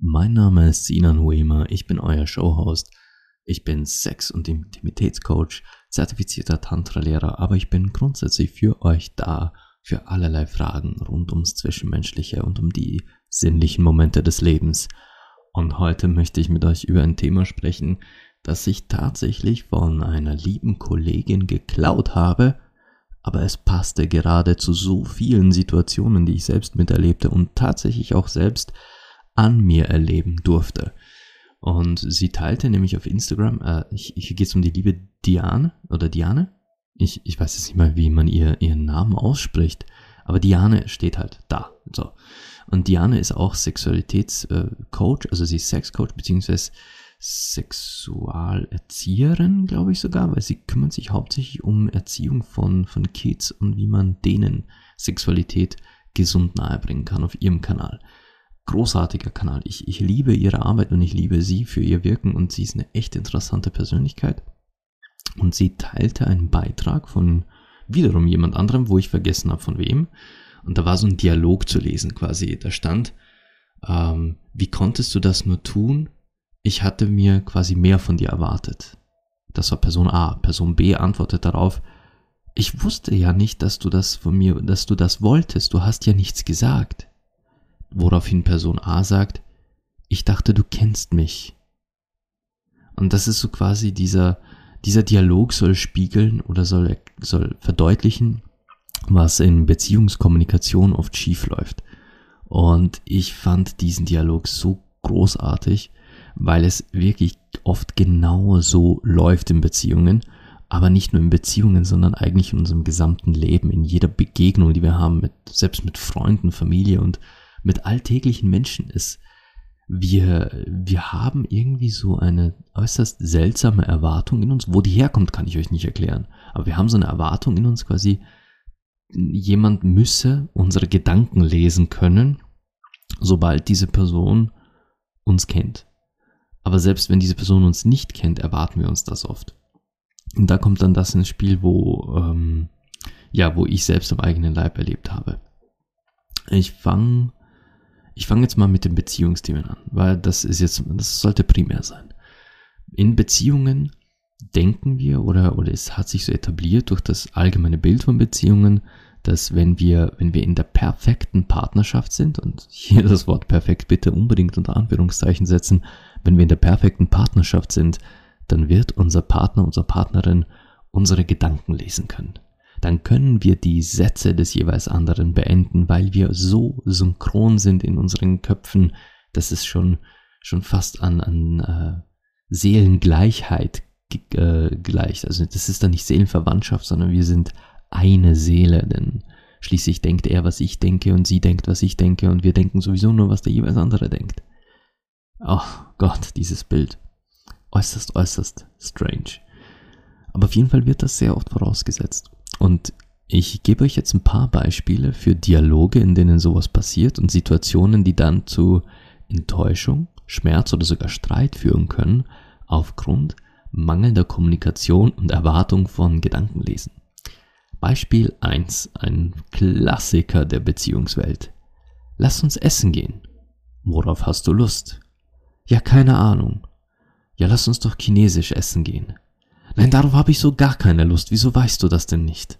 Mein Name ist Sinan Huema, ich bin euer Showhost. Ich bin Sex- und Intimitätscoach, zertifizierter Tantra-Lehrer, aber ich bin grundsätzlich für euch da, für allerlei Fragen rund ums Zwischenmenschliche und um die sinnlichen Momente des Lebens. Und heute möchte ich mit euch über ein Thema sprechen, das ich tatsächlich von einer lieben Kollegin geklaut habe – aber es passte gerade zu so vielen Situationen, die ich selbst miterlebte und tatsächlich auch selbst an mir erleben durfte. Und sie teilte nämlich auf Instagram, äh, hier geht es um die liebe Diane oder Diane. Ich, ich weiß jetzt nicht mal, wie man ihr, ihren Namen ausspricht, aber Diane steht halt da. So. Und Diane ist auch Sexualitätscoach, also sie ist Sexcoach, beziehungsweise Sexualerzieherin, glaube ich sogar, weil sie kümmert sich hauptsächlich um Erziehung von, von Kids und wie man denen Sexualität gesund nahebringen kann auf ihrem Kanal. Großartiger Kanal. Ich, ich liebe ihre Arbeit und ich liebe sie für ihr Wirken und sie ist eine echt interessante Persönlichkeit. Und sie teilte einen Beitrag von wiederum jemand anderem, wo ich vergessen habe von wem. Und da war so ein Dialog zu lesen quasi. Da stand, ähm, wie konntest du das nur tun? ich hatte mir quasi mehr von dir erwartet. Das war Person A. Person B antwortet darauf, ich wusste ja nicht, dass du das von mir, dass du das wolltest, du hast ja nichts gesagt. Woraufhin Person A sagt, ich dachte, du kennst mich. Und das ist so quasi dieser, dieser Dialog soll spiegeln oder soll, soll verdeutlichen, was in Beziehungskommunikation oft schief läuft. Und ich fand diesen Dialog so großartig, weil es wirklich oft genau so läuft in Beziehungen, aber nicht nur in Beziehungen, sondern eigentlich in unserem gesamten Leben, in jeder Begegnung, die wir haben, mit, selbst mit Freunden, Familie und mit alltäglichen Menschen ist, wir, wir haben irgendwie so eine äußerst seltsame Erwartung in uns. Wo die herkommt, kann ich euch nicht erklären. Aber wir haben so eine Erwartung in uns quasi, jemand müsse unsere Gedanken lesen können, sobald diese Person uns kennt. Aber selbst wenn diese Person uns nicht kennt, erwarten wir uns das oft. Und da kommt dann das ins Spiel, wo, ähm, ja, wo ich selbst am eigenen Leib erlebt habe. Ich fange ich fang jetzt mal mit den Beziehungsthemen an, weil das ist jetzt, das sollte primär sein. In Beziehungen denken wir oder, oder es hat sich so etabliert durch das allgemeine Bild von Beziehungen, dass wenn wir, wenn wir in der perfekten Partnerschaft sind, und hier das Wort perfekt bitte unbedingt unter Anführungszeichen setzen, wenn wir in der perfekten Partnerschaft sind, dann wird unser Partner, unsere Partnerin unsere Gedanken lesen können. Dann können wir die Sätze des jeweils anderen beenden, weil wir so synchron sind in unseren Köpfen, dass es schon, schon fast an, an äh, Seelengleichheit äh, gleicht. Also das ist dann nicht Seelenverwandtschaft, sondern wir sind eine Seele, denn schließlich denkt er, was ich denke und sie denkt, was ich denke und wir denken sowieso nur, was der jeweils andere denkt. Oh Gott, dieses Bild. Äußerst, äußerst strange. Aber auf jeden Fall wird das sehr oft vorausgesetzt. Und ich gebe euch jetzt ein paar Beispiele für Dialoge, in denen sowas passiert und Situationen, die dann zu Enttäuschung, Schmerz oder sogar Streit führen können, aufgrund mangelnder Kommunikation und Erwartung von Gedankenlesen. Beispiel 1, ein Klassiker der Beziehungswelt. Lass uns essen gehen. Worauf hast du Lust? Ja, keine Ahnung. Ja, lass uns doch chinesisch essen gehen. Nein, darauf habe ich so gar keine Lust. Wieso weißt du das denn nicht?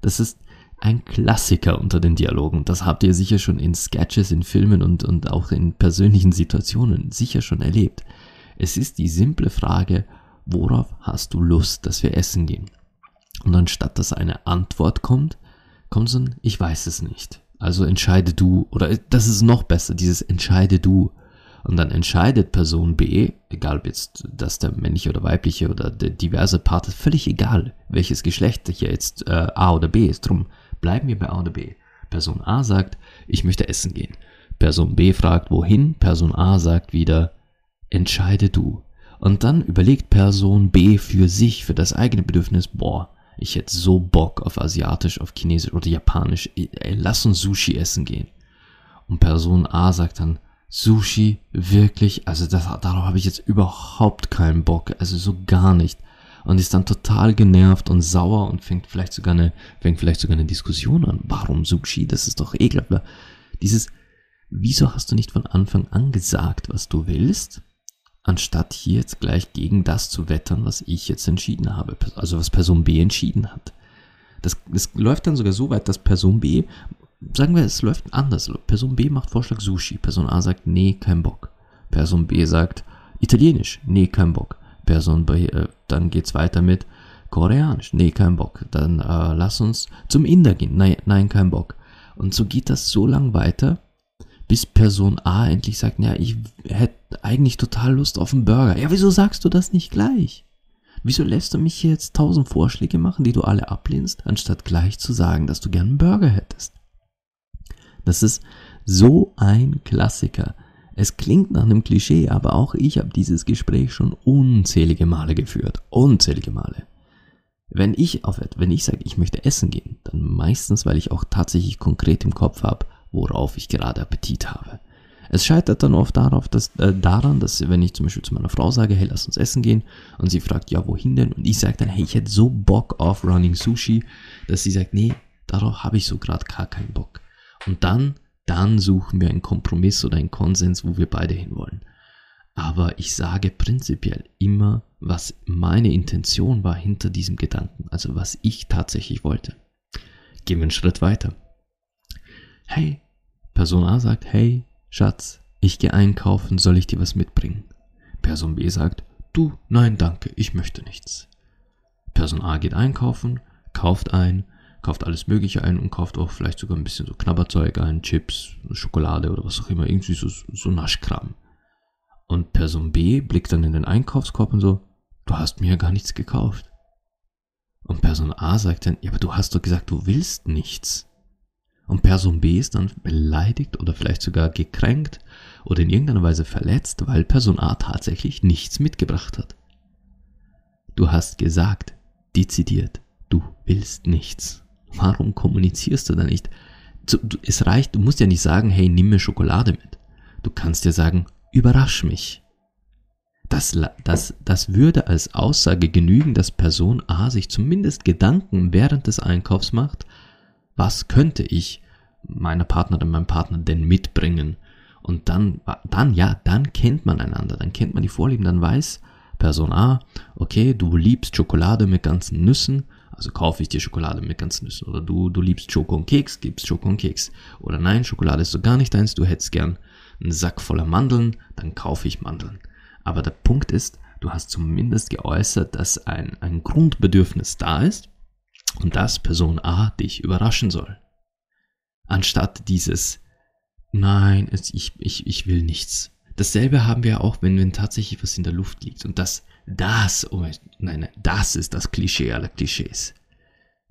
Das ist ein Klassiker unter den Dialogen. Das habt ihr sicher schon in Sketches, in Filmen und, und auch in persönlichen Situationen sicher schon erlebt. Es ist die simple Frage, worauf hast du Lust, dass wir essen gehen? Und anstatt dass eine Antwort kommt, kommt so ein Ich weiß es nicht. Also entscheide du, oder das ist noch besser, dieses Entscheide du. Und dann entscheidet Person B, egal ob jetzt das der männliche oder weibliche oder der diverse Part ist, völlig egal, welches Geschlecht hier jetzt äh, A oder B ist. Drum bleiben wir bei A oder B. Person A sagt, ich möchte essen gehen. Person B fragt, wohin? Person A sagt wieder, entscheide du. Und dann überlegt Person B für sich, für das eigene Bedürfnis, boah, ich hätte so Bock auf Asiatisch, auf Chinesisch oder Japanisch, ey, lass uns Sushi essen gehen. Und Person A sagt dann, Sushi, wirklich, also das, darauf habe ich jetzt überhaupt keinen Bock, also so gar nicht. Und ist dann total genervt und sauer und fängt vielleicht sogar eine, fängt vielleicht sogar eine Diskussion an. Warum Sushi? Das ist doch ekelhaft. Dieses, wieso hast du nicht von Anfang an gesagt, was du willst? Anstatt hier jetzt gleich gegen das zu wettern, was ich jetzt entschieden habe, also was Person B entschieden hat. Das, das läuft dann sogar so weit, dass Person B sagen wir, es läuft anders. Person B macht Vorschlag Sushi. Person A sagt, nee, kein Bock. Person B sagt, Italienisch, nee, kein Bock. Person B, äh, dann geht's weiter mit Koreanisch, nee, kein Bock. Dann äh, lass uns zum Inder gehen, nein, nein, kein Bock. Und so geht das so lang weiter, bis Person A endlich sagt, ja, ich hätte eigentlich total Lust auf einen Burger. Ja, wieso sagst du das nicht gleich? Wieso lässt du mich hier jetzt tausend Vorschläge machen, die du alle ablehnst, anstatt gleich zu sagen, dass du gern einen Burger hättest? Das ist so ein Klassiker. Es klingt nach einem Klischee, aber auch ich habe dieses Gespräch schon unzählige Male geführt. Unzählige Male. Wenn ich auf, wenn ich sage, ich möchte essen gehen, dann meistens, weil ich auch tatsächlich konkret im Kopf habe, worauf ich gerade Appetit habe. Es scheitert dann oft darauf, dass, äh, daran, dass wenn ich zum Beispiel zu meiner Frau sage, hey, lass uns essen gehen, und sie fragt, ja, wohin denn? Und ich sage dann, hey, ich hätte so Bock auf Running Sushi, dass sie sagt, nee, darauf habe ich so gerade gar keinen Bock. Und dann, dann suchen wir einen Kompromiss oder einen Konsens, wo wir beide hinwollen. Aber ich sage prinzipiell immer, was meine Intention war hinter diesem Gedanken, also was ich tatsächlich wollte. Gehen wir einen Schritt weiter. Hey, Person A sagt, hey, Schatz, ich gehe einkaufen, soll ich dir was mitbringen? Person B sagt, du, nein, danke, ich möchte nichts. Person A geht einkaufen, kauft ein, kauft alles Mögliche ein und kauft auch vielleicht sogar ein bisschen so Knabberzeug ein, Chips, Schokolade oder was auch immer, irgendwie so, so Naschkram. Und Person B blickt dann in den Einkaufskorb und so, du hast mir ja gar nichts gekauft. Und Person A sagt dann, ja, aber du hast doch gesagt, du willst nichts. Und Person B ist dann beleidigt oder vielleicht sogar gekränkt oder in irgendeiner Weise verletzt, weil Person A tatsächlich nichts mitgebracht hat. Du hast gesagt, dezidiert, du willst nichts. Warum kommunizierst du da nicht? Es reicht, du musst ja nicht sagen, hey, nimm mir Schokolade mit. Du kannst ja sagen, überrasch mich. Das, das, das würde als Aussage genügen, dass Person A sich zumindest Gedanken während des Einkaufs macht, was könnte ich meiner Partnerin, meinem Partner denn mitbringen? Und dann, dann, ja, dann kennt man einander, dann kennt man die Vorlieben, dann weiß Person A, okay, du liebst Schokolade mit ganzen Nüssen, also kaufe ich dir Schokolade mit ganzen Nüssen. Oder du, du liebst Schoko und Keks, gibst Schoko und Keks. Oder nein, Schokolade ist so gar nicht deins, du hättest gern einen Sack voller Mandeln, dann kaufe ich Mandeln. Aber der Punkt ist, du hast zumindest geäußert, dass ein, ein Grundbedürfnis da ist und dass Person A dich überraschen soll. Anstatt dieses Nein, ich, ich, ich will nichts. Dasselbe haben wir auch, wenn, wenn tatsächlich was in der Luft liegt. Und das das, oh nein, nein, das ist das Klischee aller Klischees.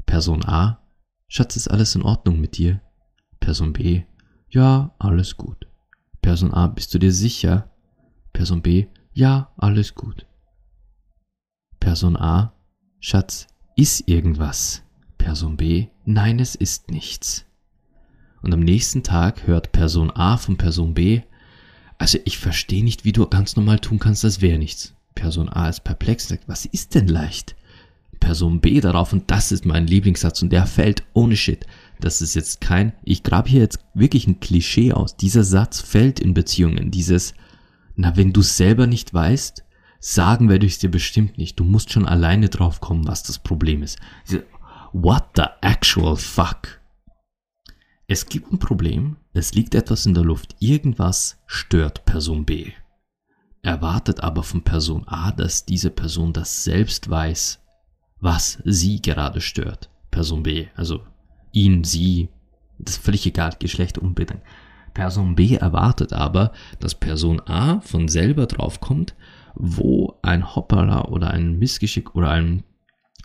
Person A, Schatz, ist alles in Ordnung mit dir? Person B, ja, alles gut. Person A, bist du dir sicher? Person B, ja, alles gut. Person A, Schatz, ist irgendwas? Person B, nein, es ist nichts. Und am nächsten Tag hört Person A von Person B, also ich verstehe nicht, wie du ganz normal tun kannst, das wäre nichts. Person A ist perplex und sagt, was ist denn leicht? Person B darauf und das ist mein Lieblingssatz und der fällt ohne Shit. Das ist jetzt kein, ich grabe hier jetzt wirklich ein Klischee aus. Dieser Satz fällt in Beziehungen. Dieses, na, wenn du selber nicht weißt, sagen werde ich es dir bestimmt nicht. Du musst schon alleine drauf kommen, was das Problem ist. What the actual fuck? Es gibt ein Problem, es liegt etwas in der Luft, irgendwas stört Person B erwartet aber von Person A, dass diese Person das selbst weiß, was sie gerade stört. Person B, also ihn, sie, das ist völlig egal, Geschlecht unbedingt. Person B erwartet aber, dass Person A von selber draufkommt, wo ein Hoppala oder ein Missgeschick oder ein,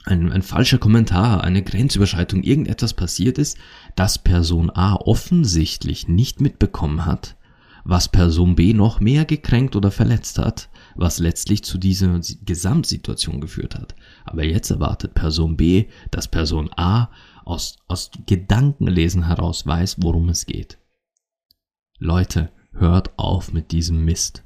ein, ein falscher Kommentar, eine Grenzüberschreitung, irgendetwas passiert ist, das Person A offensichtlich nicht mitbekommen hat was Person B noch mehr gekränkt oder verletzt hat, was letztlich zu dieser Gesamtsituation geführt hat. Aber jetzt erwartet Person B, dass Person A aus, aus Gedankenlesen heraus weiß, worum es geht. Leute, hört auf mit diesem Mist.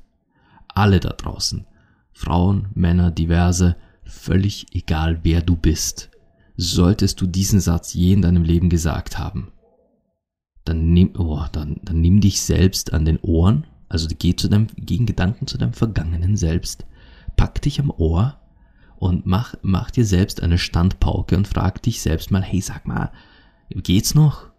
Alle da draußen, Frauen, Männer, diverse, völlig egal wer du bist, solltest du diesen Satz je in deinem Leben gesagt haben, dann nimm, oh, dann, dann nimm dich selbst an den Ohren, also geh zu deinem, geh in Gedanken zu deinem vergangenen Selbst, pack dich am Ohr und mach, mach dir selbst eine Standpauke und frag dich selbst mal, hey, sag mal, geht's noch?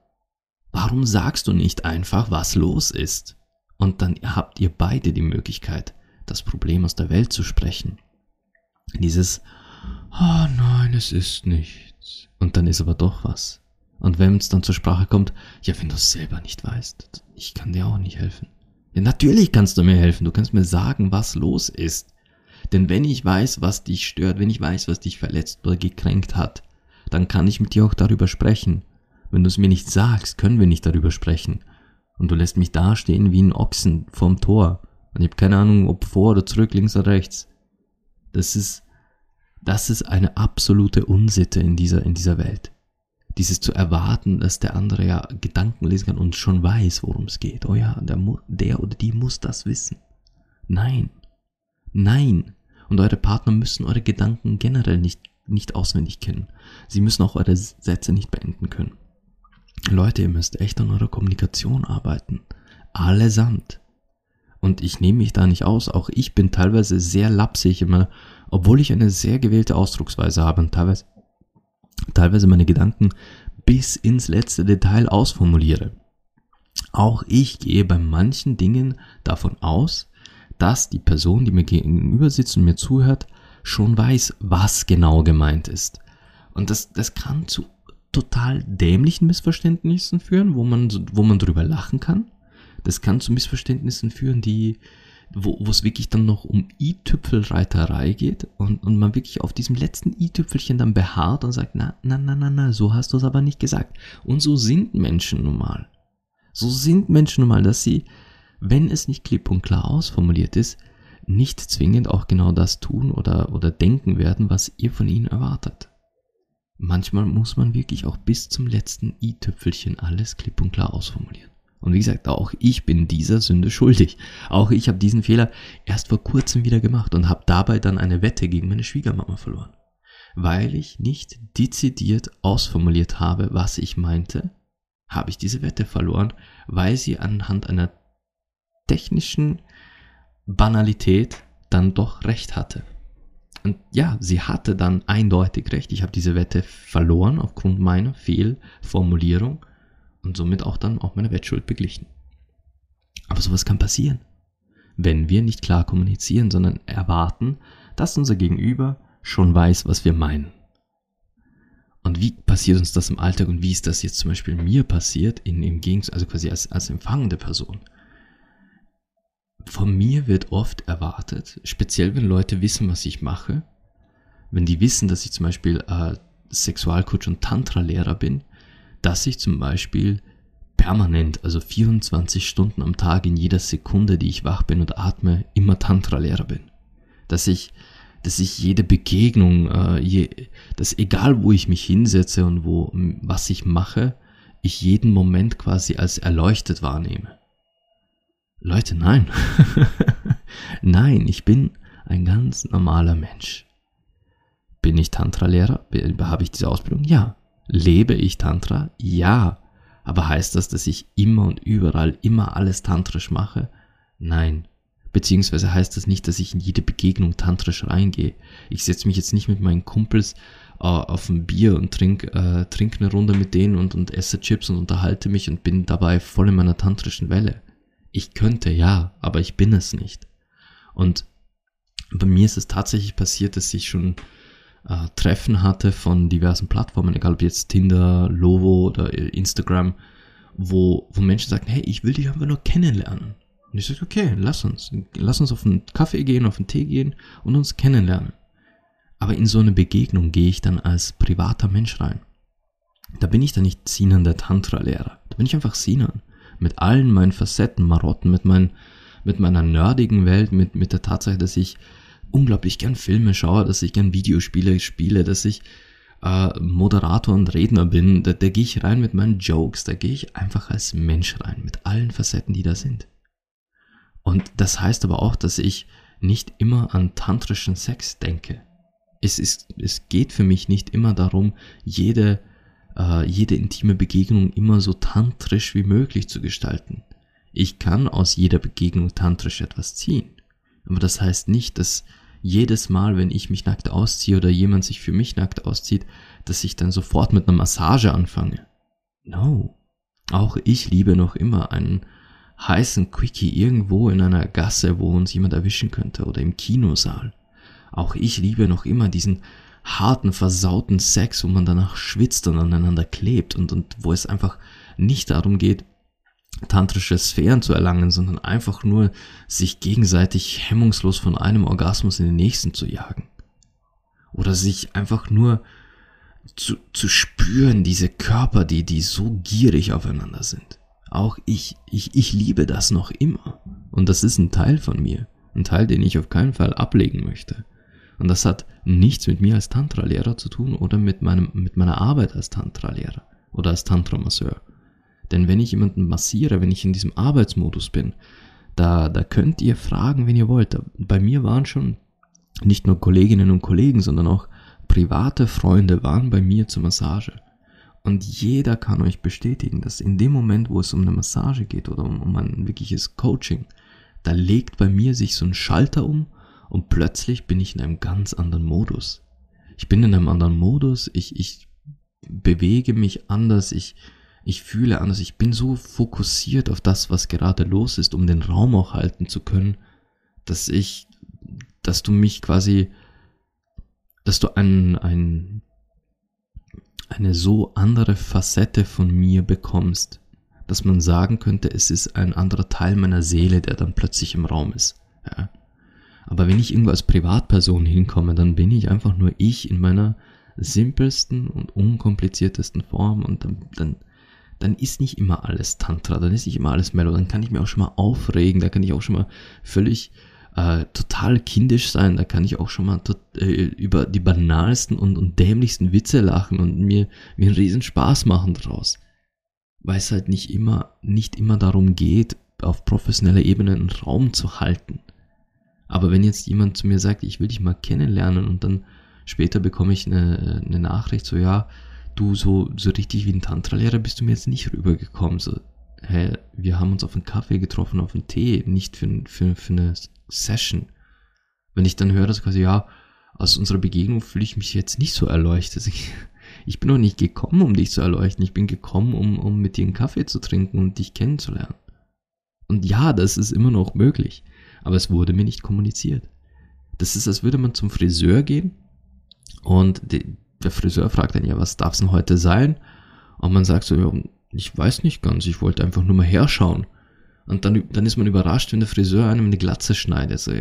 Warum sagst du nicht einfach, was los ist? Und dann habt ihr beide die Möglichkeit, das Problem aus der Welt zu sprechen. Dieses, oh nein, es ist nichts. Und dann ist aber doch was. Und wenn es dann zur Sprache kommt, ja, wenn du es selber nicht weißt, ich kann dir auch nicht helfen. Ja, natürlich kannst du mir helfen. Du kannst mir sagen, was los ist. Denn wenn ich weiß, was dich stört, wenn ich weiß, was dich verletzt oder gekränkt hat, dann kann ich mit dir auch darüber sprechen. Wenn du es mir nicht sagst, können wir nicht darüber sprechen. Und du lässt mich dastehen wie ein Ochsen vorm Tor. Und ich habe keine Ahnung, ob vor oder zurück, links oder rechts. Das ist, das ist eine absolute Unsitte in dieser, in dieser Welt. Dieses zu erwarten, dass der andere ja Gedanken lesen kann und schon weiß, worum es geht. Oh ja, der, der oder die muss das wissen. Nein. Nein. Und eure Partner müssen eure Gedanken generell nicht, nicht auswendig kennen. Sie müssen auch eure Sätze nicht beenden können. Leute, ihr müsst echt an eurer Kommunikation arbeiten. Allesamt. Und ich nehme mich da nicht aus. Auch ich bin teilweise sehr lapsig immer, obwohl ich eine sehr gewählte Ausdrucksweise habe und teilweise, teilweise meine Gedanken bis ins letzte Detail ausformuliere. Auch ich gehe bei manchen Dingen davon aus, dass die Person, die mir gegenüber sitzt und mir zuhört, schon weiß, was genau gemeint ist. Und das, das kann zu total dämlichen Missverständnissen führen, wo man, wo man drüber lachen kann. Das kann zu Missverständnissen führen, die, wo, es wirklich dann noch um i-Tüpfelreiterei geht und, und man wirklich auf diesem letzten i-Tüpfelchen dann beharrt und sagt, na, na, na, na, na, so hast du es aber nicht gesagt. Und so sind Menschen nun mal. So sind Menschen nun mal, dass sie, wenn es nicht klipp und klar ausformuliert ist, nicht zwingend auch genau das tun oder, oder denken werden, was ihr von ihnen erwartet. Manchmal muss man wirklich auch bis zum letzten i-Tüpfelchen alles klipp und klar ausformulieren. Und wie gesagt, auch ich bin dieser Sünde schuldig. Auch ich habe diesen Fehler erst vor kurzem wieder gemacht und habe dabei dann eine Wette gegen meine Schwiegermama verloren. Weil ich nicht dezidiert ausformuliert habe, was ich meinte, habe ich diese Wette verloren, weil sie anhand einer technischen Banalität dann doch recht hatte. Und ja, sie hatte dann eindeutig recht. Ich habe diese Wette verloren aufgrund meiner Fehlformulierung und somit auch dann auch meine Wettschuld beglichen. Aber sowas kann passieren, wenn wir nicht klar kommunizieren, sondern erwarten, dass unser Gegenüber schon weiß, was wir meinen. Und wie passiert uns das im Alltag und wie ist das jetzt zum Beispiel mir passiert, in, im Gegensatz, also quasi als, als empfangende Person? Von mir wird oft erwartet, speziell wenn Leute wissen, was ich mache, wenn die wissen, dass ich zum Beispiel äh, Sexualcoach und Tantra-Lehrer bin, dass ich zum Beispiel permanent, also 24 Stunden am Tag in jeder Sekunde, die ich wach bin und atme, immer Tantra-Lehrer bin. Dass ich, dass ich jede Begegnung, äh, je, dass egal wo ich mich hinsetze und wo, was ich mache, ich jeden Moment quasi als erleuchtet wahrnehme. Leute, nein. nein, ich bin ein ganz normaler Mensch. Bin ich Tantra-Lehrer? Habe ich diese Ausbildung? Ja. Lebe ich Tantra? Ja. Aber heißt das, dass ich immer und überall immer alles tantrisch mache? Nein. Beziehungsweise heißt das nicht, dass ich in jede Begegnung tantrisch reingehe. Ich setze mich jetzt nicht mit meinen Kumpels äh, auf ein Bier und trinke äh, trink eine Runde mit denen und, und esse Chips und unterhalte mich und bin dabei voll in meiner tantrischen Welle. Ich könnte ja, aber ich bin es nicht. Und bei mir ist es tatsächlich passiert, dass ich schon äh, Treffen hatte von diversen Plattformen, egal ob jetzt Tinder, Lovo oder Instagram, wo, wo Menschen sagen, hey, ich will dich einfach nur kennenlernen. Und ich sage, okay, lass uns. Lass uns auf einen Kaffee gehen, auf einen Tee gehen und uns kennenlernen. Aber in so eine Begegnung gehe ich dann als privater Mensch rein. Da bin ich dann nicht Sinan der Tantra-Lehrer. Da bin ich einfach Sinan. Mit allen meinen Facetten, Marotten, mit meinen, mit meiner nerdigen Welt, mit, mit der Tatsache, dass ich unglaublich gern Filme schaue, dass ich gern Videospiele spiele, dass ich äh, Moderator und Redner bin, da, da gehe ich rein mit meinen Jokes, da gehe ich einfach als Mensch rein, mit allen Facetten, die da sind. Und das heißt aber auch, dass ich nicht immer an tantrischen Sex denke. Es, ist, es geht für mich nicht immer darum, jede, äh, jede intime Begegnung immer so tantrisch wie möglich zu gestalten. Ich kann aus jeder Begegnung tantrisch etwas ziehen. Aber das heißt nicht, dass jedes Mal, wenn ich mich nackt ausziehe oder jemand sich für mich nackt auszieht, dass ich dann sofort mit einer Massage anfange. No. Auch ich liebe noch immer einen heißen Quickie irgendwo in einer Gasse, wo uns jemand erwischen könnte oder im Kinosaal. Auch ich liebe noch immer diesen harten, versauten Sex, wo man danach schwitzt und aneinander klebt und, und wo es einfach nicht darum geht, tantrische Sphären zu erlangen, sondern einfach nur sich gegenseitig hemmungslos von einem Orgasmus in den nächsten zu jagen. Oder sich einfach nur zu, zu spüren, diese Körper, die, die so gierig aufeinander sind. Auch ich, ich, ich liebe das noch immer. Und das ist ein Teil von mir. Ein Teil, den ich auf keinen Fall ablegen möchte. Und das hat nichts mit mir als Tantra-Lehrer zu tun oder mit meinem, mit meiner Arbeit als Tantra-Lehrer oder als Tantra-Masseur. Denn wenn ich jemanden massiere, wenn ich in diesem Arbeitsmodus bin, da, da könnt ihr fragen, wenn ihr wollt. Bei mir waren schon nicht nur Kolleginnen und Kollegen, sondern auch private Freunde waren bei mir zur Massage. Und jeder kann euch bestätigen, dass in dem Moment, wo es um eine Massage geht oder um, um ein wirkliches Coaching, da legt bei mir sich so ein Schalter um und plötzlich bin ich in einem ganz anderen Modus. Ich bin in einem anderen Modus, ich, ich bewege mich anders, ich, ich fühle anders, ich bin so fokussiert auf das, was gerade los ist, um den Raum auch halten zu können, dass ich, dass du mich quasi, dass du ein, ein, eine so andere Facette von mir bekommst, dass man sagen könnte, es ist ein anderer Teil meiner Seele, der dann plötzlich im Raum ist. Ja. Aber wenn ich irgendwo als Privatperson hinkomme, dann bin ich einfach nur ich in meiner simpelsten und unkompliziertesten Form und dann, dann dann ist nicht immer alles Tantra, dann ist nicht immer alles Mellow, dann kann ich mir auch schon mal aufregen, da kann ich auch schon mal völlig äh, total kindisch sein, da kann ich auch schon mal tot, äh, über die banalsten und, und dämlichsten Witze lachen und mir, mir einen riesen Spaß machen draus. Weil es halt nicht immer, nicht immer darum geht, auf professioneller Ebene einen Raum zu halten. Aber wenn jetzt jemand zu mir sagt, ich will dich mal kennenlernen und dann später bekomme ich eine, eine Nachricht so, ja, du so, so richtig wie ein Tantra-Lehrer bist du mir jetzt nicht rübergekommen. So, hä, wir haben uns auf einen Kaffee getroffen, auf einen Tee, nicht für, für, für eine Session. Wenn ich dann höre, dass quasi, ja, aus unserer Begegnung fühle ich mich jetzt nicht so erleuchtet. Ich, ich bin noch nicht gekommen, um dich zu erleuchten. Ich bin gekommen, um, um mit dir einen Kaffee zu trinken und dich kennenzulernen. Und ja, das ist immer noch möglich. Aber es wurde mir nicht kommuniziert. Das ist, als würde man zum Friseur gehen und der Friseur fragt dann, ja, was darf es denn heute sein? Und man sagt so, ja, ich weiß nicht ganz, ich wollte einfach nur mal herschauen. Und dann, dann ist man überrascht, wenn der Friseur einem eine Glatze schneidet. Also,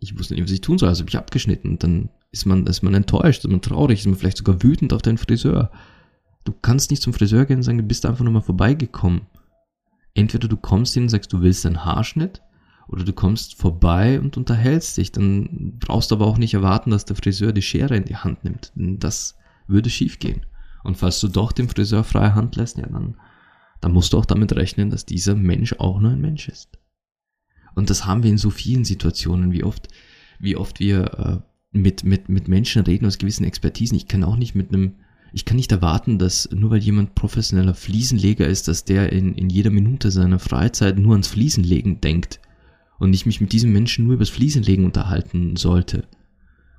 ich wusste nicht, was ich tun soll, also habe ich abgeschnitten. Und dann ist man, ist man enttäuscht, ist man traurig, ist man vielleicht sogar wütend auf deinen Friseur. Du kannst nicht zum Friseur gehen und sagen, du bist einfach nur mal vorbeigekommen. Entweder du kommst hin und sagst, du willst einen Haarschnitt, oder du kommst vorbei und unterhältst dich. Dann brauchst du aber auch nicht erwarten, dass der Friseur die Schere in die Hand nimmt. Das würde schief gehen. Und falls du doch dem Friseur freie Hand lässt, ja, dann, dann musst du auch damit rechnen, dass dieser Mensch auch nur ein Mensch ist. Und das haben wir in so vielen Situationen, wie oft, wie oft wir äh, mit, mit, mit Menschen reden aus gewissen Expertisen. Ich kann auch nicht mit einem, ich kann nicht erwarten, dass nur weil jemand professioneller Fliesenleger ist, dass der in, in jeder Minute seiner Freizeit nur ans Fliesenlegen denkt und ich mich mit diesem Menschen nur übers Fliesenlegen unterhalten sollte.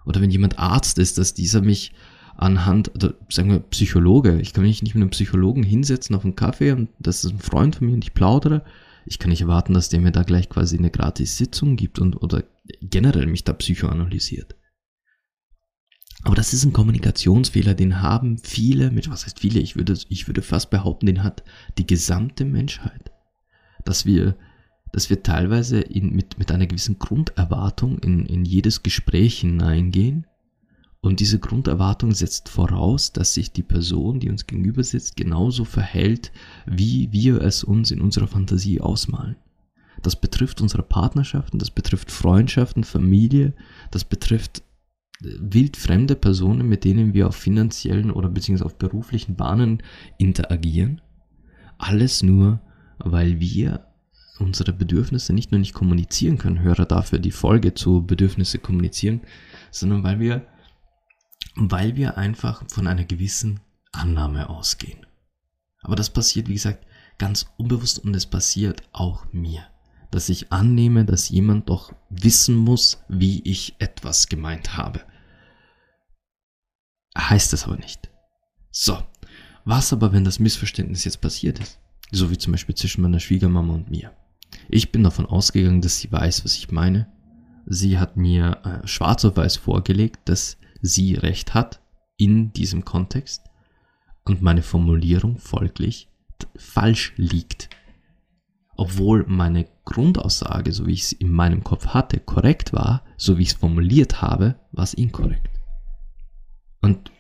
Oder wenn jemand Arzt ist, dass dieser mich anhand, sagen wir Psychologe. Ich kann mich nicht mit einem Psychologen hinsetzen auf einen Kaffee und das ist ein Freund von mir und ich plaudere. Ich kann nicht erwarten, dass der mir da gleich quasi eine gratis Sitzung gibt und oder generell mich da psychoanalysiert. Aber das ist ein Kommunikationsfehler, den haben viele, mit was heißt viele, ich würde, ich würde fast behaupten, den hat die gesamte Menschheit. Dass wir, dass wir teilweise in, mit, mit einer gewissen Grunderwartung in, in jedes Gespräch hineingehen und diese Grunderwartung setzt voraus, dass sich die Person, die uns gegenüber sitzt, genauso verhält, wie wir es uns in unserer Fantasie ausmalen. Das betrifft unsere Partnerschaften, das betrifft Freundschaften, Familie, das betrifft äh, wildfremde Personen, mit denen wir auf finanziellen oder beziehungsweise auf beruflichen Bahnen interagieren. Alles nur, weil wir unsere Bedürfnisse nicht nur nicht kommunizieren können, höre dafür die Folge zu Bedürfnisse kommunizieren, sondern weil wir, weil wir einfach von einer gewissen Annahme ausgehen. Aber das passiert, wie gesagt, ganz unbewusst und es passiert auch mir, dass ich annehme, dass jemand doch wissen muss, wie ich etwas gemeint habe. Heißt es aber nicht. So, was aber, wenn das Missverständnis jetzt passiert ist? So wie zum Beispiel zwischen meiner Schwiegermama und mir. Ich bin davon ausgegangen, dass sie weiß, was ich meine. Sie hat mir äh, schwarz auf weiß vorgelegt, dass sie recht hat in diesem Kontext und meine Formulierung folglich falsch liegt. Obwohl meine Grundaussage, so wie ich es in meinem Kopf hatte, korrekt war, so wie ich es formuliert habe, war es inkorrekt. Und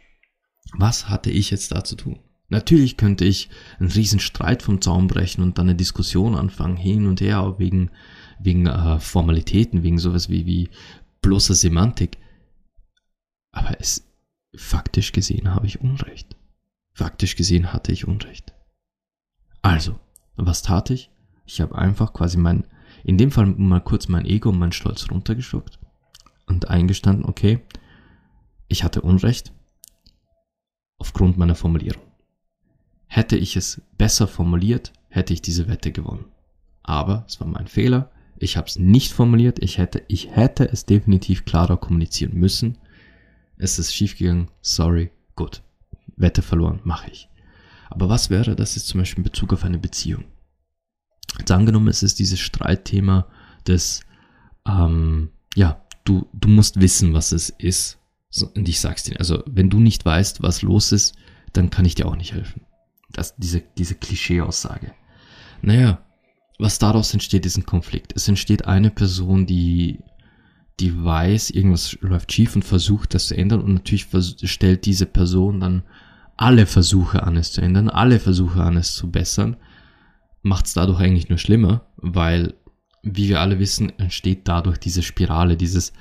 was hatte ich jetzt da zu tun? Natürlich könnte ich einen riesen Streit vom Zaun brechen und dann eine Diskussion anfangen, hin und her, wegen, wegen äh, Formalitäten, wegen sowas wie, wie bloßer Semantik. Aber es, faktisch gesehen habe ich Unrecht. Faktisch gesehen hatte ich Unrecht. Also, was tat ich? Ich habe einfach quasi mein, in dem Fall mal kurz mein Ego und mein Stolz runtergeschluckt und eingestanden, okay, ich hatte Unrecht aufgrund meiner Formulierung. Hätte ich es besser formuliert, hätte ich diese Wette gewonnen. Aber es war mein Fehler. Ich habe es nicht formuliert. Ich hätte, ich hätte es definitiv klarer kommunizieren müssen. Es ist schiefgegangen. Sorry. Gut. Wette verloren. Mache ich. Aber was wäre das jetzt zum Beispiel in Bezug auf eine Beziehung? Jetzt angenommen, es ist dieses Streitthema des, ähm, ja, du, du musst wissen, was es ist. Und ich sag's dir. Also, wenn du nicht weißt, was los ist, dann kann ich dir auch nicht helfen. Das, diese, diese Klischee-Aussage. Naja, was daraus entsteht, ist ein Konflikt. Es entsteht eine Person, die, die weiß, irgendwas läuft schief und versucht, das zu ändern. Und natürlich stellt diese Person dann alle Versuche an, es zu ändern, alle Versuche an, es zu bessern. Macht es dadurch eigentlich nur schlimmer, weil, wie wir alle wissen, entsteht dadurch diese Spirale, dieses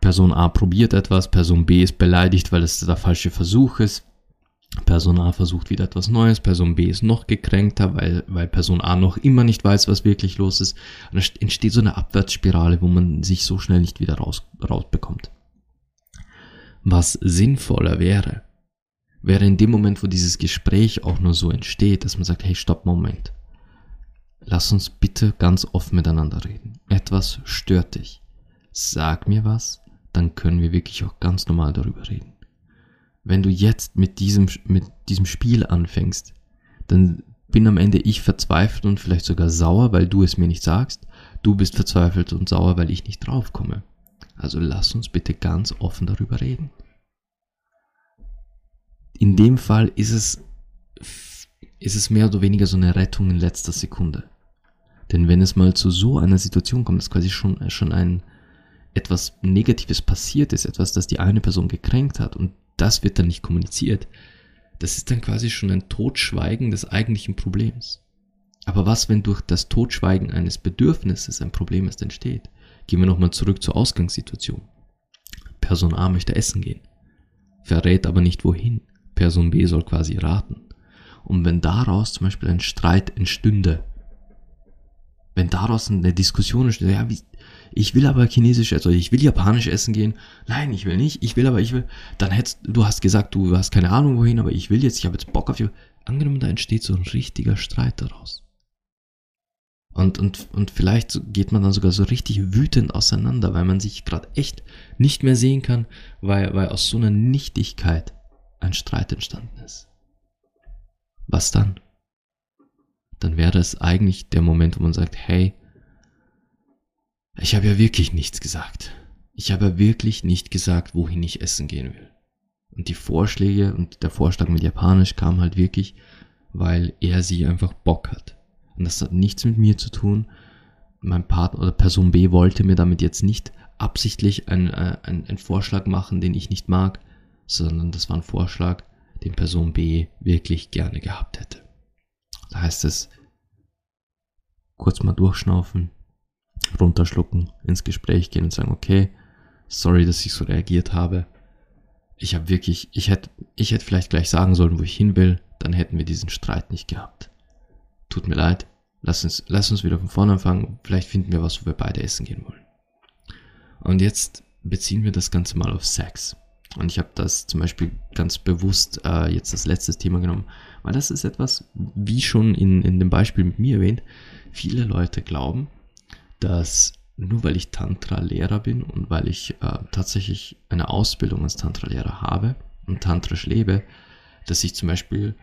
Person A probiert etwas, Person B ist beleidigt, weil es der falsche Versuch ist. Person A versucht wieder etwas Neues, Person B ist noch gekränkter, weil, weil Person A noch immer nicht weiß, was wirklich los ist. Und es entsteht so eine Abwärtsspirale, wo man sich so schnell nicht wieder raus, rausbekommt. Was sinnvoller wäre, wäre in dem Moment, wo dieses Gespräch auch nur so entsteht, dass man sagt, hey, stopp, Moment. Lass uns bitte ganz offen miteinander reden. Etwas stört dich. Sag mir was, dann können wir wirklich auch ganz normal darüber reden wenn du jetzt mit diesem, mit diesem Spiel anfängst, dann bin am Ende ich verzweifelt und vielleicht sogar sauer, weil du es mir nicht sagst. Du bist verzweifelt und sauer, weil ich nicht draufkomme. Also lass uns bitte ganz offen darüber reden. In dem Fall ist es, ist es mehr oder weniger so eine Rettung in letzter Sekunde. Denn wenn es mal zu so einer Situation kommt, dass quasi schon, schon ein etwas Negatives passiert ist, etwas, das die eine Person gekränkt hat und das wird dann nicht kommuniziert, das ist dann quasi schon ein Totschweigen des eigentlichen Problems. Aber was, wenn durch das Totschweigen eines Bedürfnisses ein Problem erst entsteht? Gehen wir nochmal zurück zur Ausgangssituation. Person A möchte essen gehen, verrät aber nicht wohin. Person B soll quasi raten. Und wenn daraus zum Beispiel ein Streit entstünde, wenn daraus eine Diskussion entsteht, ja, wie, ich will aber chinesisch, also ich will japanisch essen gehen. Nein, ich will nicht. Ich will aber, ich will. Dann hättest du hast gesagt, du hast keine Ahnung wohin, aber ich will jetzt, ich habe jetzt Bock auf die. Angenommen, da entsteht so ein richtiger Streit daraus. Und, und, und vielleicht geht man dann sogar so richtig wütend auseinander, weil man sich gerade echt nicht mehr sehen kann, weil, weil aus so einer Nichtigkeit ein Streit entstanden ist. Was dann? Dann wäre es eigentlich der Moment, wo man sagt, hey, ich habe ja wirklich nichts gesagt. Ich habe ja wirklich nicht gesagt, wohin ich essen gehen will. Und die Vorschläge und der Vorschlag mit Japanisch kam halt wirklich, weil er sie einfach Bock hat. Und das hat nichts mit mir zu tun. Mein Partner oder Person B wollte mir damit jetzt nicht absichtlich einen, äh, einen, einen Vorschlag machen, den ich nicht mag, sondern das war ein Vorschlag, den Person B wirklich gerne gehabt hätte. Da heißt es, kurz mal durchschnaufen, runterschlucken, ins Gespräch gehen und sagen, okay, sorry, dass ich so reagiert habe. Ich habe wirklich, ich hätte, ich hätte vielleicht gleich sagen sollen, wo ich hin will, dann hätten wir diesen Streit nicht gehabt. Tut mir leid, lass uns, lass uns wieder von vorne anfangen, vielleicht finden wir was, wo wir beide essen gehen wollen. Und jetzt beziehen wir das Ganze mal auf Sex. Und ich habe das zum Beispiel ganz bewusst äh, jetzt das letzte Thema genommen, weil das ist etwas, wie schon in, in dem Beispiel mit mir erwähnt, viele Leute glauben, dass nur weil ich Tantra-Lehrer bin und weil ich äh, tatsächlich eine Ausbildung als Tantra-Lehrer habe und tantrisch lebe, dass ich zum Beispiel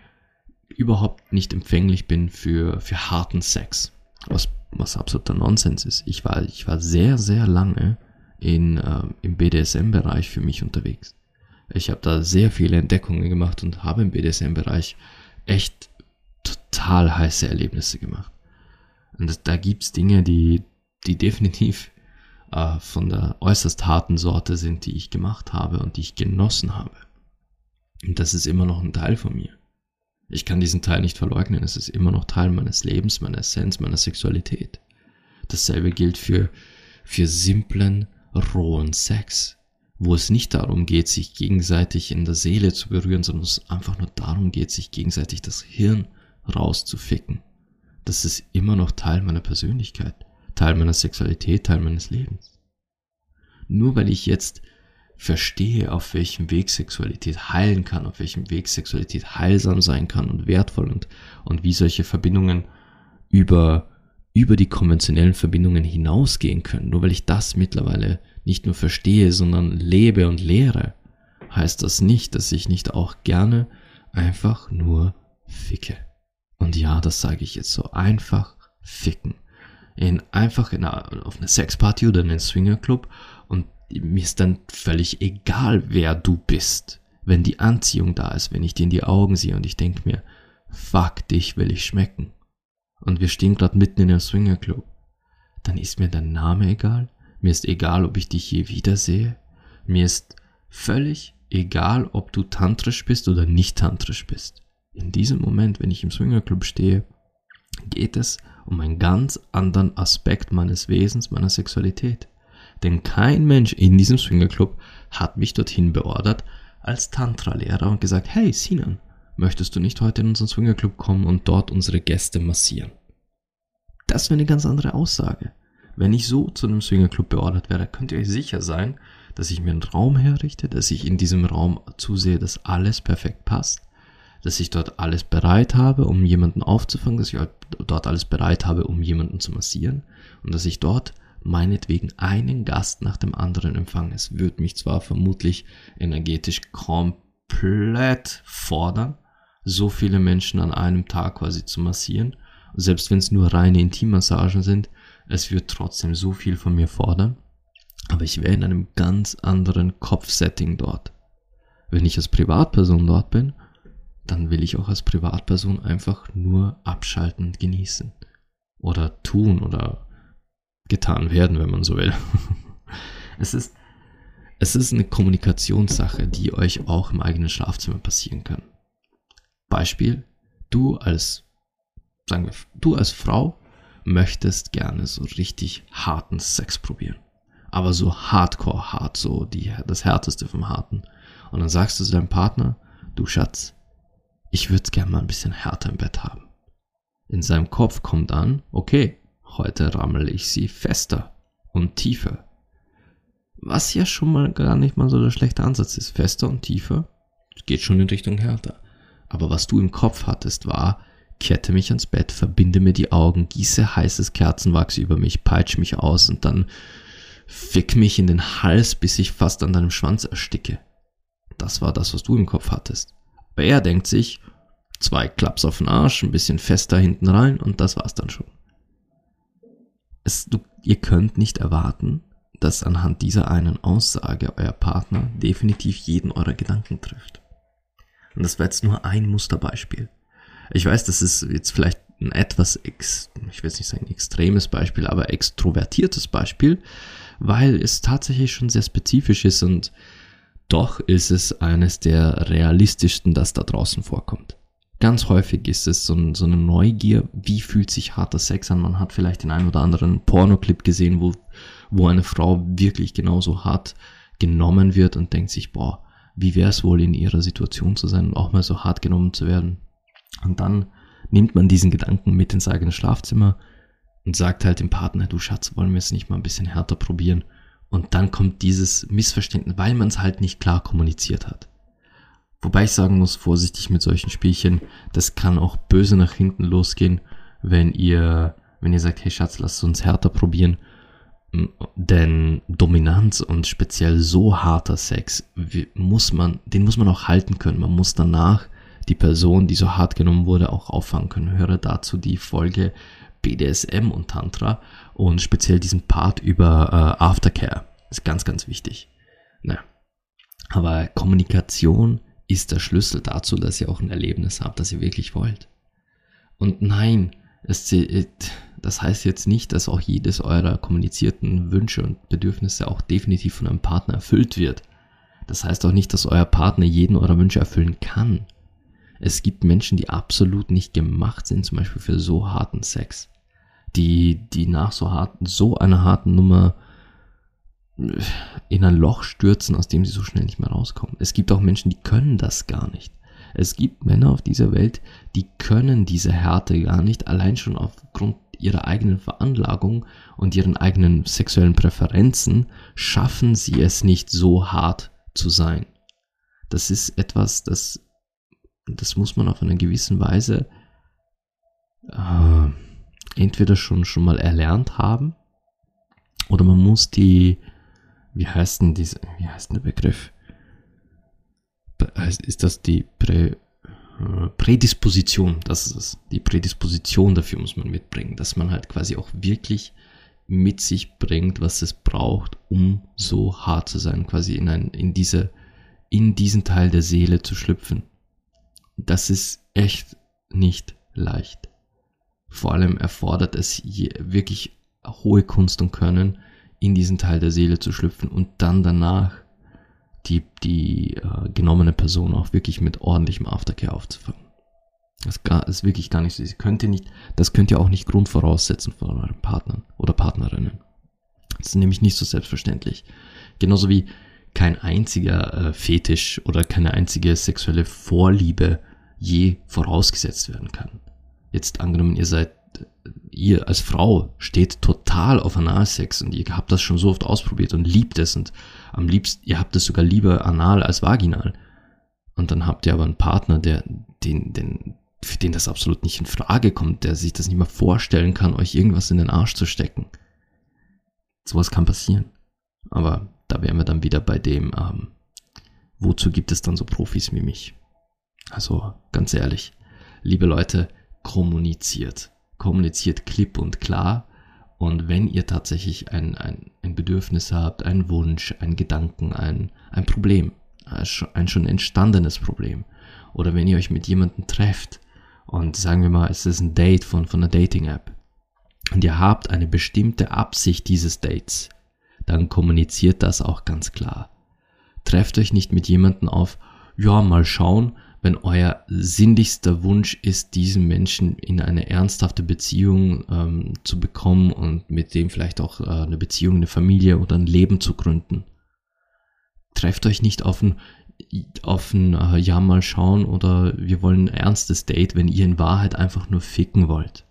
überhaupt nicht empfänglich bin für, für harten Sex. Was, was absoluter Nonsens ist. Ich war, ich war sehr, sehr lange in, äh, im BDSM-Bereich für mich unterwegs. Ich habe da sehr viele Entdeckungen gemacht und habe im BDSM-Bereich echt total heiße Erlebnisse gemacht. Und da gibt's Dinge, die, die definitiv äh, von der äußerst harten Sorte sind, die ich gemacht habe und die ich genossen habe. Und das ist immer noch ein Teil von mir. Ich kann diesen Teil nicht verleugnen. Es ist immer noch Teil meines Lebens, meiner Essenz, meiner Sexualität. Dasselbe gilt für, für simplen, rohen Sex, wo es nicht darum geht, sich gegenseitig in der Seele zu berühren, sondern es einfach nur darum geht, sich gegenseitig das Hirn rauszuficken. Das ist immer noch Teil meiner Persönlichkeit, Teil meiner Sexualität, Teil meines Lebens. Nur weil ich jetzt verstehe, auf welchem Weg Sexualität heilen kann, auf welchem Weg Sexualität heilsam sein kann und wertvoll und, und wie solche Verbindungen über, über die konventionellen Verbindungen hinausgehen können. Nur weil ich das mittlerweile nicht nur verstehe, sondern lebe und lehre, heißt das nicht, dass ich nicht auch gerne einfach nur ficke. Und ja, das sage ich jetzt so, einfach ficken. In, einfach in auf einer Sexparty oder in einem Swingerclub und mir ist dann völlig egal, wer du bist. Wenn die Anziehung da ist, wenn ich dir in die Augen sehe und ich denke mir, fuck, dich will ich schmecken. Und wir stehen gerade mitten in einem Swingerclub. Dann ist mir dein Name egal. Mir ist egal, ob ich dich je wiedersehe. Mir ist völlig egal, ob du tantrisch bist oder nicht tantrisch bist. In diesem Moment, wenn ich im Swingerclub stehe, geht es um einen ganz anderen Aspekt meines Wesens, meiner Sexualität. Denn kein Mensch in diesem Swingerclub hat mich dorthin beordert als Tantra-Lehrer und gesagt, hey Sinan, möchtest du nicht heute in unseren Swingerclub kommen und dort unsere Gäste massieren? Das wäre eine ganz andere Aussage. Wenn ich so zu einem Swingerclub beordert werde, könnt ihr euch sicher sein, dass ich mir einen Raum herrichte, dass ich in diesem Raum zusehe, dass alles perfekt passt, dass ich dort alles bereit habe, um jemanden aufzufangen, dass ich dort alles bereit habe, um jemanden zu massieren und dass ich dort meinetwegen einen Gast nach dem anderen empfangen. Es wird mich zwar vermutlich energetisch komplett fordern, so viele Menschen an einem Tag quasi zu massieren. selbst wenn es nur reine Intimmassagen sind, es wird trotzdem so viel von mir fordern. Aber ich wäre in einem ganz anderen Kopfsetting dort. Wenn ich als Privatperson dort bin, dann will ich auch als Privatperson einfach nur abschalten und genießen. Oder tun oder getan werden, wenn man so will. es ist, es ist eine Kommunikationssache, die euch auch im eigenen Schlafzimmer passieren kann. Beispiel, du als, sagen wir, du als Frau möchtest gerne so richtig harten Sex probieren. Aber so hardcore hart, so die, das härteste vom harten. Und dann sagst du zu deinem Partner, du Schatz, ich würde gerne mal ein bisschen härter im Bett haben. In seinem Kopf kommt an, okay, Heute rammel ich sie fester und tiefer. Was ja schon mal gar nicht mal so der schlechte Ansatz ist. Fester und tiefer geht schon in Richtung härter. Aber was du im Kopf hattest, war, kette mich ans Bett, verbinde mir die Augen, gieße heißes Kerzenwachs über mich, peitsch mich aus und dann fick mich in den Hals, bis ich fast an deinem Schwanz ersticke. Das war das, was du im Kopf hattest. Aber er denkt sich, zwei Klaps auf den Arsch, ein bisschen fester hinten rein und das war's dann schon es, du, ihr könnt nicht erwarten, dass anhand dieser einen Aussage euer Partner definitiv jeden eurer Gedanken trifft. Und das war jetzt nur ein Musterbeispiel. Ich weiß, das ist jetzt vielleicht ein etwas, ex, ich will nicht sagen extremes Beispiel, aber extrovertiertes Beispiel, weil es tatsächlich schon sehr spezifisch ist und doch ist es eines der realistischsten, das da draußen vorkommt. Ganz häufig ist es so, so eine Neugier, wie fühlt sich harter Sex an. Man hat vielleicht den einen oder anderen Pornoclip gesehen, wo, wo eine Frau wirklich genauso hart genommen wird und denkt sich, boah, wie wäre es wohl in ihrer Situation zu sein und auch mal so hart genommen zu werden. Und dann nimmt man diesen Gedanken mit ins eigene Schlafzimmer und sagt halt dem Partner, du Schatz, wollen wir es nicht mal ein bisschen härter probieren? Und dann kommt dieses Missverständnis, weil man es halt nicht klar kommuniziert hat. Wobei ich sagen muss, vorsichtig mit solchen Spielchen, das kann auch böse nach hinten losgehen, wenn ihr, wenn ihr sagt, hey Schatz, lass uns härter probieren. Denn Dominanz und speziell so harter Sex muss man, den muss man auch halten können. Man muss danach die Person, die so hart genommen wurde, auch auffangen können. Höre dazu die Folge BDSM und Tantra und speziell diesen Part über äh, Aftercare. Ist ganz, ganz wichtig. Naja. Aber Kommunikation ist der Schlüssel dazu, dass ihr auch ein Erlebnis habt, das ihr wirklich wollt. Und nein, es, das heißt jetzt nicht, dass auch jedes eurer kommunizierten Wünsche und Bedürfnisse auch definitiv von einem Partner erfüllt wird. Das heißt auch nicht, dass euer Partner jeden eurer Wünsche erfüllen kann. Es gibt Menschen, die absolut nicht gemacht sind, zum Beispiel für so harten Sex. Die, die nach so harten, so einer harten Nummer in ein Loch stürzen, aus dem sie so schnell nicht mehr rauskommen. Es gibt auch Menschen, die können das gar nicht. Es gibt Männer auf dieser Welt, die können diese Härte gar nicht, allein schon aufgrund ihrer eigenen Veranlagung und ihren eigenen sexuellen Präferenzen schaffen sie es nicht so hart zu sein. Das ist etwas, das, das muss man auf eine gewisse Weise äh, entweder schon, schon mal erlernt haben oder man muss die, wie heißt denn diese, wie heißt der Begriff? Ist das die Prä, äh, Prädisposition? Das ist es. Die Prädisposition dafür muss man mitbringen, dass man halt quasi auch wirklich mit sich bringt, was es braucht, um so hart zu sein, quasi in ein, in diese, in diesen Teil der Seele zu schlüpfen. Das ist echt nicht leicht. Vor allem erfordert es wirklich hohe Kunst und Können, in diesen Teil der Seele zu schlüpfen und dann danach die, die äh, genommene Person auch wirklich mit ordentlichem Aftercare aufzufangen. Das ist wirklich gar nicht so. Könnt nicht, das könnt ihr auch nicht grundvoraussetzen von euren Partnern oder Partnerinnen. Das ist nämlich nicht so selbstverständlich. Genauso wie kein einziger äh, Fetisch oder keine einzige sexuelle Vorliebe je vorausgesetzt werden kann. Jetzt angenommen, ihr seid ihr als Frau steht total auf Analsex und ihr habt das schon so oft ausprobiert und liebt es und am liebsten, ihr habt es sogar lieber anal als vaginal. Und dann habt ihr aber einen Partner, der, den, den, für den das absolut nicht in Frage kommt, der sich das nicht mal vorstellen kann, euch irgendwas in den Arsch zu stecken. Sowas kann passieren. Aber da wären wir dann wieder bei dem, ähm, wozu gibt es dann so Profis wie mich? Also ganz ehrlich, liebe Leute, kommuniziert kommuniziert klipp und klar. Und wenn ihr tatsächlich ein, ein, ein Bedürfnis habt, einen Wunsch, einen Gedanken, ein, ein Problem, ein schon entstandenes Problem, oder wenn ihr euch mit jemandem trefft und sagen wir mal, es ist ein Date von, von einer Dating-App und ihr habt eine bestimmte Absicht dieses Dates, dann kommuniziert das auch ganz klar. Trefft euch nicht mit jemandem auf, ja, mal schauen, wenn euer sinnlichster Wunsch ist, diesen Menschen in eine ernsthafte Beziehung ähm, zu bekommen und mit dem vielleicht auch äh, eine Beziehung, eine Familie oder ein Leben zu gründen. Trefft euch nicht auf ein, auf ein äh, Ja mal schauen oder wir wollen ein ernstes Date, wenn ihr in Wahrheit einfach nur ficken wollt.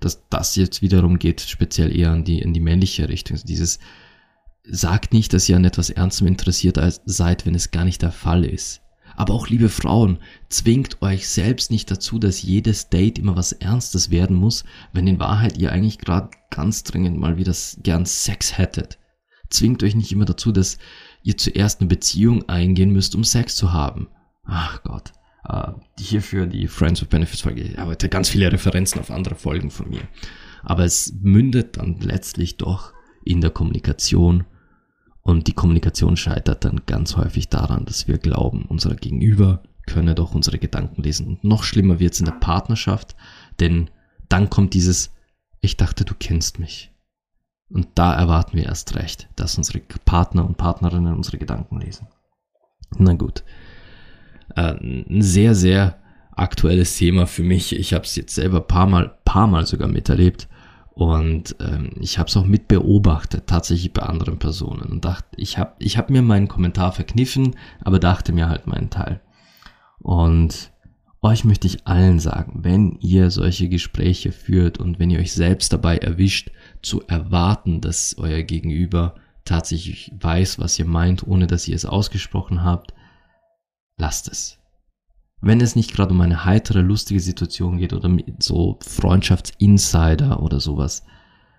Dass das jetzt wiederum geht speziell eher in die, in die männliche Richtung. Dieses sagt nicht, dass ihr an etwas Ernstem interessiert seid, wenn es gar nicht der Fall ist. Aber auch liebe Frauen, zwingt euch selbst nicht dazu, dass jedes Date immer was Ernstes werden muss, wenn in Wahrheit ihr eigentlich gerade ganz dringend mal wieder gern Sex hättet. Zwingt euch nicht immer dazu, dass ihr zuerst eine Beziehung eingehen müsst, um Sex zu haben. Ach Gott. Uh, hierfür die Friends with Benefits Folge. Ich habe ganz viele Referenzen auf andere Folgen von mir. Aber es mündet dann letztlich doch in der Kommunikation und die Kommunikation scheitert dann ganz häufig daran, dass wir glauben, unser Gegenüber könne doch unsere Gedanken lesen. Und noch schlimmer wird es in der Partnerschaft, denn dann kommt dieses, ich dachte, du kennst mich. Und da erwarten wir erst recht, dass unsere Partner und Partnerinnen unsere Gedanken lesen. Na gut. Äh, ein sehr, sehr aktuelles Thema für mich. Ich habe es jetzt selber paar Mal, paar Mal sogar miterlebt und ähm, ich habe es auch mit beobachtet, tatsächlich bei anderen Personen und dachte, ich habe ich hab mir meinen Kommentar verkniffen, aber dachte mir halt meinen Teil. Und euch möchte ich allen sagen, wenn ihr solche Gespräche führt und wenn ihr euch selbst dabei erwischt, zu erwarten, dass euer Gegenüber tatsächlich weiß, was ihr meint, ohne dass ihr es ausgesprochen habt, lasst es. Wenn es nicht gerade um eine heitere, lustige Situation geht oder so Freundschaftsinsider oder sowas,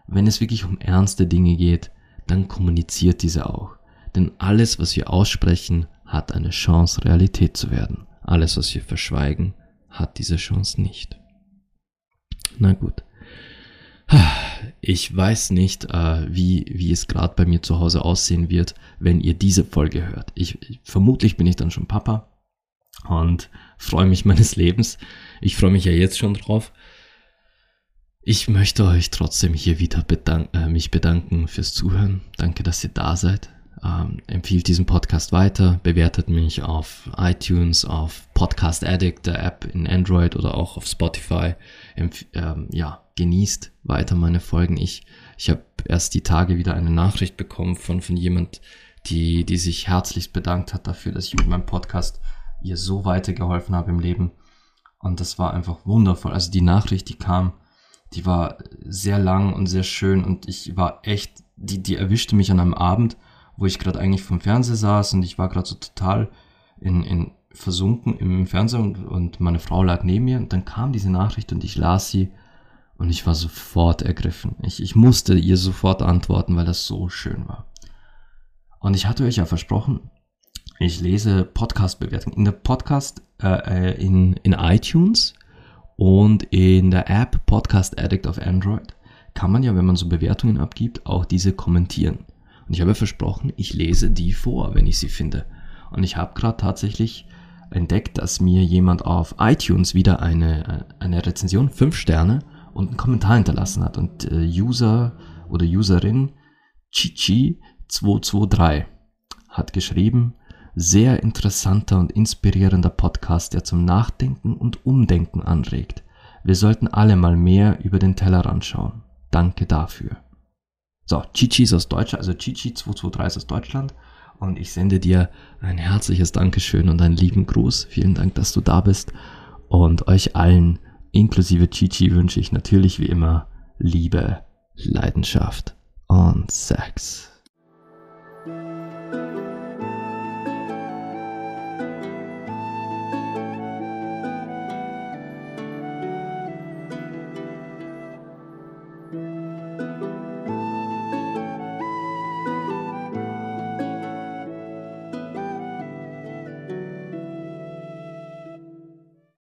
wenn es wirklich um ernste Dinge geht, dann kommuniziert diese auch. Denn alles, was wir aussprechen, hat eine Chance, Realität zu werden. Alles, was wir verschweigen, hat diese Chance nicht. Na gut. Ich weiß nicht, äh, wie, wie es gerade bei mir zu Hause aussehen wird, wenn ihr diese Folge hört. Ich, vermutlich bin ich dann schon Papa und freue mich meines Lebens. Ich freue mich ja jetzt schon drauf. Ich möchte euch trotzdem hier wieder bedank äh, mich bedanken fürs Zuhören. Danke, dass ihr da seid. Ähm, empfiehlt diesen Podcast weiter, bewertet mich auf iTunes, auf Podcast Addict, der App in Android oder auch auf Spotify. Empf ähm, ja, genießt weiter meine Folgen. Ich, ich habe erst die Tage wieder eine Nachricht bekommen von, von jemand, die, die sich herzlichst bedankt hat dafür, dass ich mit meinem Podcast ihr so weitergeholfen habe im Leben. Und das war einfach wundervoll. Also die Nachricht, die kam, die war sehr lang und sehr schön und ich war echt, die, die erwischte mich an einem Abend, wo ich gerade eigentlich vom Fernseher saß und ich war gerade so total in, in versunken im Fernseher und, und meine Frau lag neben mir und dann kam diese Nachricht und ich las sie und ich war sofort ergriffen. Ich, ich musste ihr sofort antworten, weil das so schön war. Und ich hatte euch ja versprochen, ich lese Podcast-Bewertungen. In der Podcast, äh, äh, in, in iTunes und in der App Podcast Addict auf Android kann man ja, wenn man so Bewertungen abgibt, auch diese kommentieren. Und ich habe versprochen, ich lese die vor, wenn ich sie finde. Und ich habe gerade tatsächlich entdeckt, dass mir jemand auf iTunes wieder eine, eine Rezension, 5 Sterne und einen Kommentar hinterlassen hat. Und äh, User oder Userin Chichi223 hat geschrieben, sehr interessanter und inspirierender Podcast, der zum Nachdenken und Umdenken anregt. Wir sollten alle mal mehr über den Tellerrand schauen. Danke dafür. So, Chichi ist aus Deutschland, also Chichi223 ist aus Deutschland. Und ich sende dir ein herzliches Dankeschön und einen lieben Gruß. Vielen Dank, dass du da bist. Und euch allen, inklusive Chichi, wünsche ich natürlich wie immer Liebe, Leidenschaft und Sex.